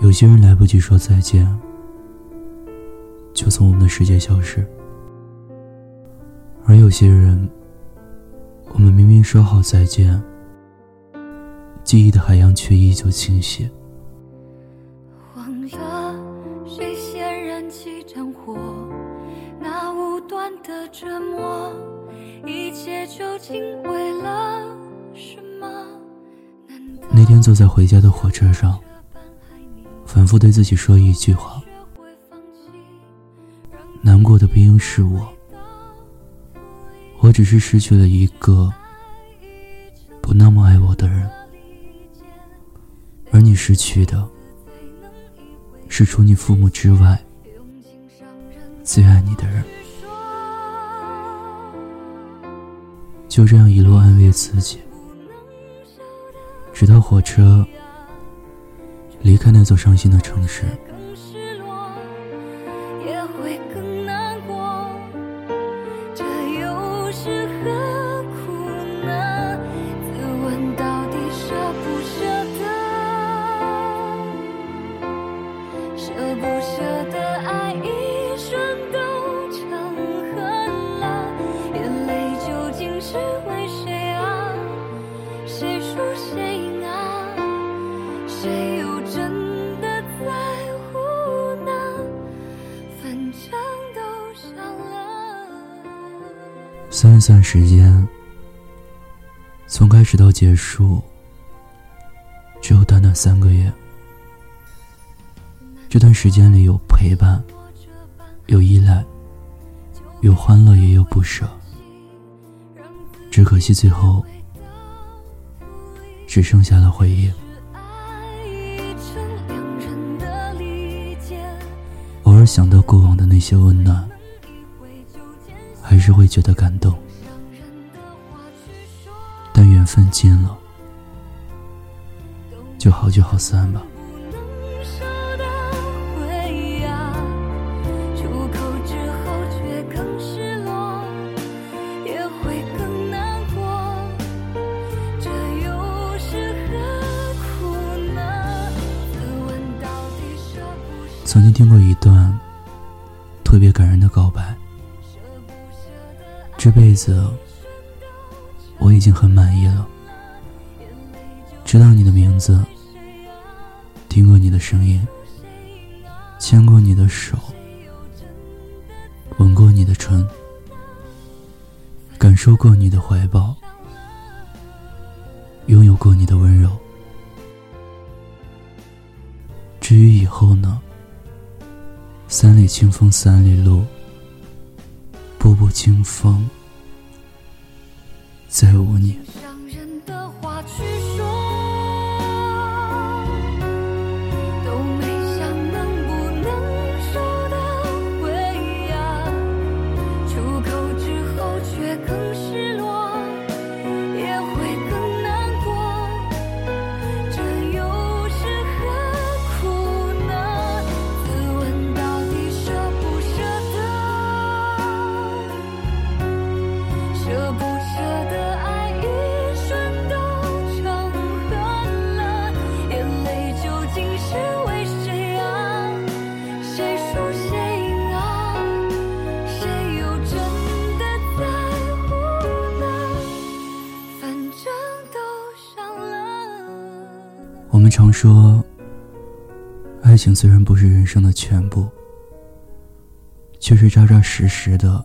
有些人来不及说再见，就从我们的世界消失；而有些人，我们明明说好再见，记忆的海洋却依旧清晰。忘了谁先燃起战火，那无端的折磨，一切究竟为了什么？那天坐在回家的火车上。反复对自己说一句话：难过的不应是我，我只是失去了一个不那么爱我的人，而你失去的，是除你父母之外最爱你的人。就这样一路安慰自己，直到火车。离开那座伤心的城市。算时间，从开始到结束，只有短短三个月。这段时间里有陪伴，有依赖，有欢乐，也有不舍。只可惜最后，只剩下了回忆。偶尔想到过往的那些温暖。还是会觉得感动，缘分尽了，就好聚好散吧。曾经听过一段特别感人的告白。这辈子我已经很满意了。知道你的名字，听过你的声音，牵过你的手，吻过你的唇，感受过你的怀抱，拥有过你的温柔。至于以后呢？三里清风三里路。步步清风，再无你。伤人的话去说。常说，爱情虽然不是人生的全部，却是扎扎实实的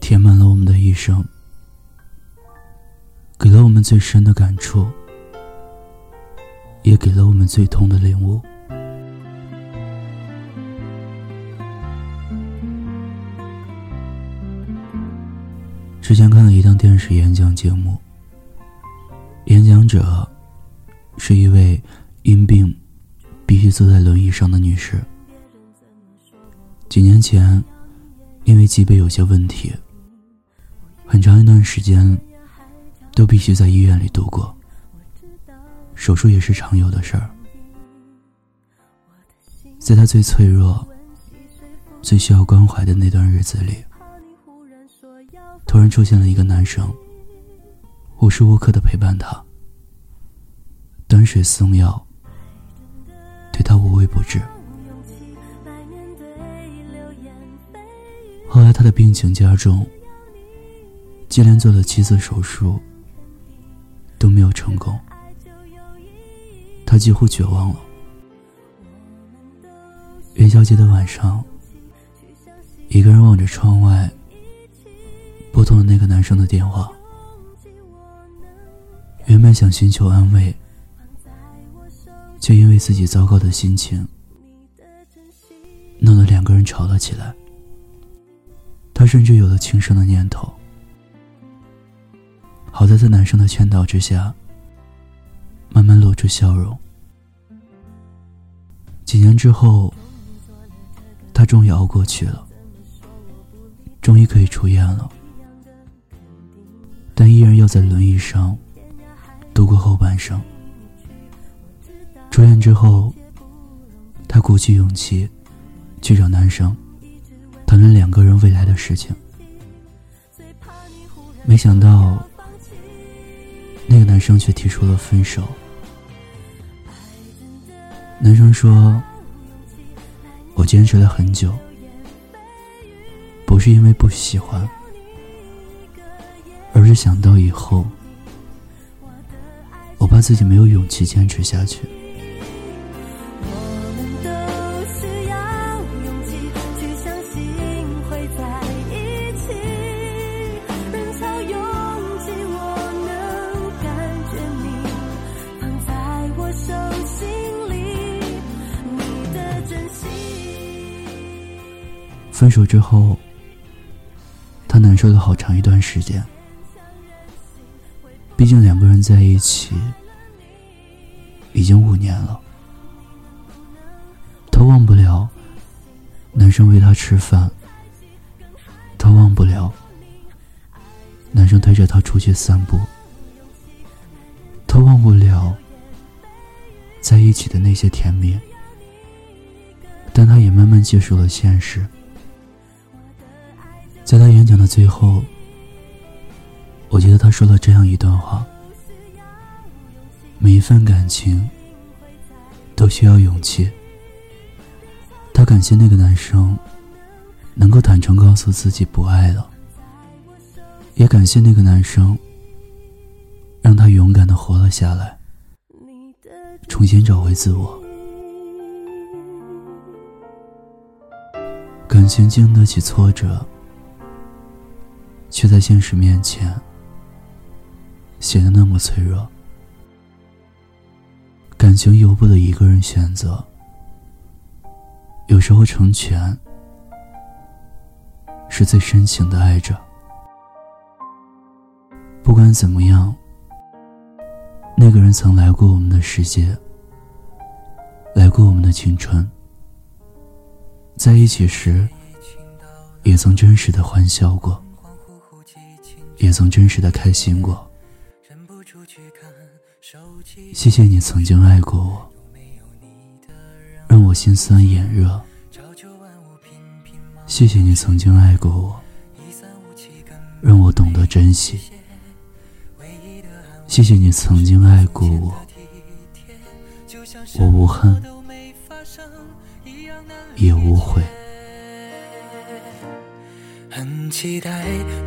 填满了我们的一生，给了我们最深的感触，也给了我们最痛的领悟。之前看了一档电视演讲节目，演讲者。是一位因病必须坐在轮椅上的女士。几年前，因为脊背有些问题，很长一段时间都必须在医院里度过。手术也是常有的事儿。在她最脆弱、最需要关怀的那段日子里，突然出现了一个男生，无时无刻的陪伴她。端水送药，对他无微不至。后来他的病情加重，接连做了七次手术，都没有成功。他几乎绝望了。元宵节的晚上，一个人望着窗外，拨通了那个男生的电话。原本想寻求安慰，却因为自己糟糕的心情，弄得两个人吵了起来。他甚至有了轻生的念头。好在在男生的劝导之下，慢慢露出笑容。几年之后，他终于熬过去了，终于可以出院了，但依然要在轮椅上度过后半生。出院之后，他鼓起勇气去找男生。谈论两个人未来的事情，没想到那个男生却提出了分手。男生说：“我坚持了很久，不是因为不喜欢，而是想到以后，我怕自己没有勇气坚持下去。”分手之后，他难受了好长一段时间。毕竟两个人在一起已经五年了，他忘不了男生喂他吃饭，他忘不了男生推着他出去散步，他忘不了在一起的那些甜蜜，但他也慢慢接受了现实。在他演讲的最后，我觉得他说了这样一段话：每一份感情都需要勇气。他感谢那个男生能够坦诚告诉自己不爱了，也感谢那个男生让他勇敢的活了下来，重新找回自我。感情经得起挫折。却在现实面前显得那么脆弱。感情由不得一个人选择，有时候成全是最深情的爱着。不管怎么样，那个人曾来过我们的世界，来过我们的青春，在一起时也曾真实的欢笑过。也曾真实的开心过。谢谢你曾经爱过我，让我心酸眼热。谢谢你曾经爱过我，让我懂得珍惜。谢谢你曾经爱过我，我无恨，也无悔。很期待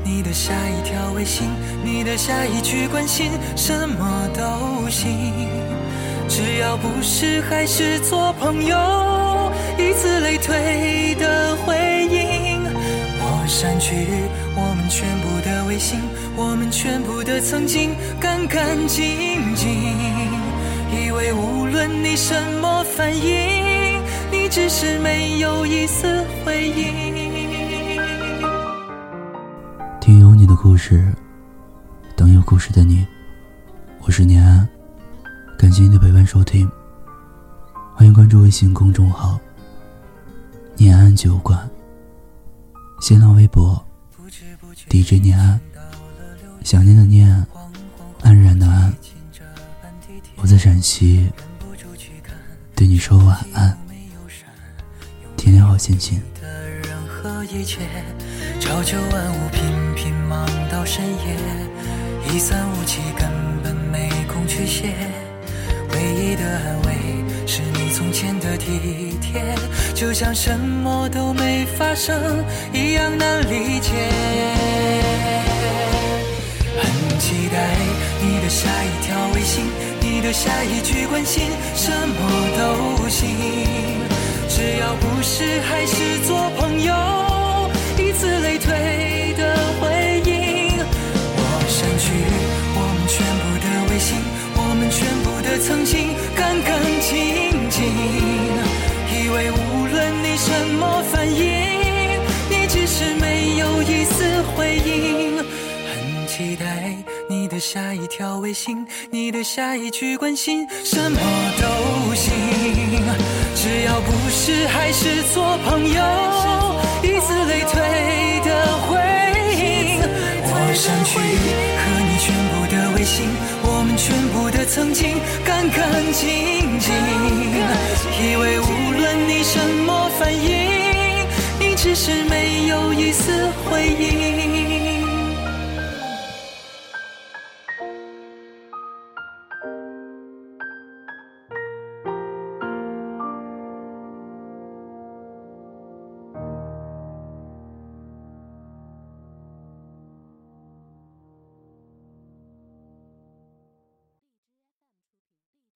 你的下一条微信，你的下一句关心，什么都行，只要不是还是做朋友，以此类推的回应。我删去我们全部的微信，我们全部的曾经，干干净净，以为无论你什么反应，你只是没有一丝回应。故事，等有故事的你。我是念安，感谢你的陪伴收听。欢迎关注微信公众号“念安酒馆”，新浪微博 “DJ 念安”。想念的念，安然的安。我在陕西，对你说晚安，天天好心情。朝九晚五，频频忙到深夜，一三五七根本没空去写。唯一的安慰是你。从前的体贴，就像什么都没发生一样难理解。很期待你的下一条微信，你的下一句关心，什么都行，只要不是还是做朋友，以此类推的回应。我删去我们全部的微信，我们全部的曾经，干干净净。以为无论你什么反应，你只是没有一丝回应。很期待你的下一条微信，你的下一句关心，什么都行，只要不是还是做朋友，以此类推的回应。我想去和你全部的微信，我们全部的曾经，干干净净。以为无论你什么反应，你只是没有一丝回应。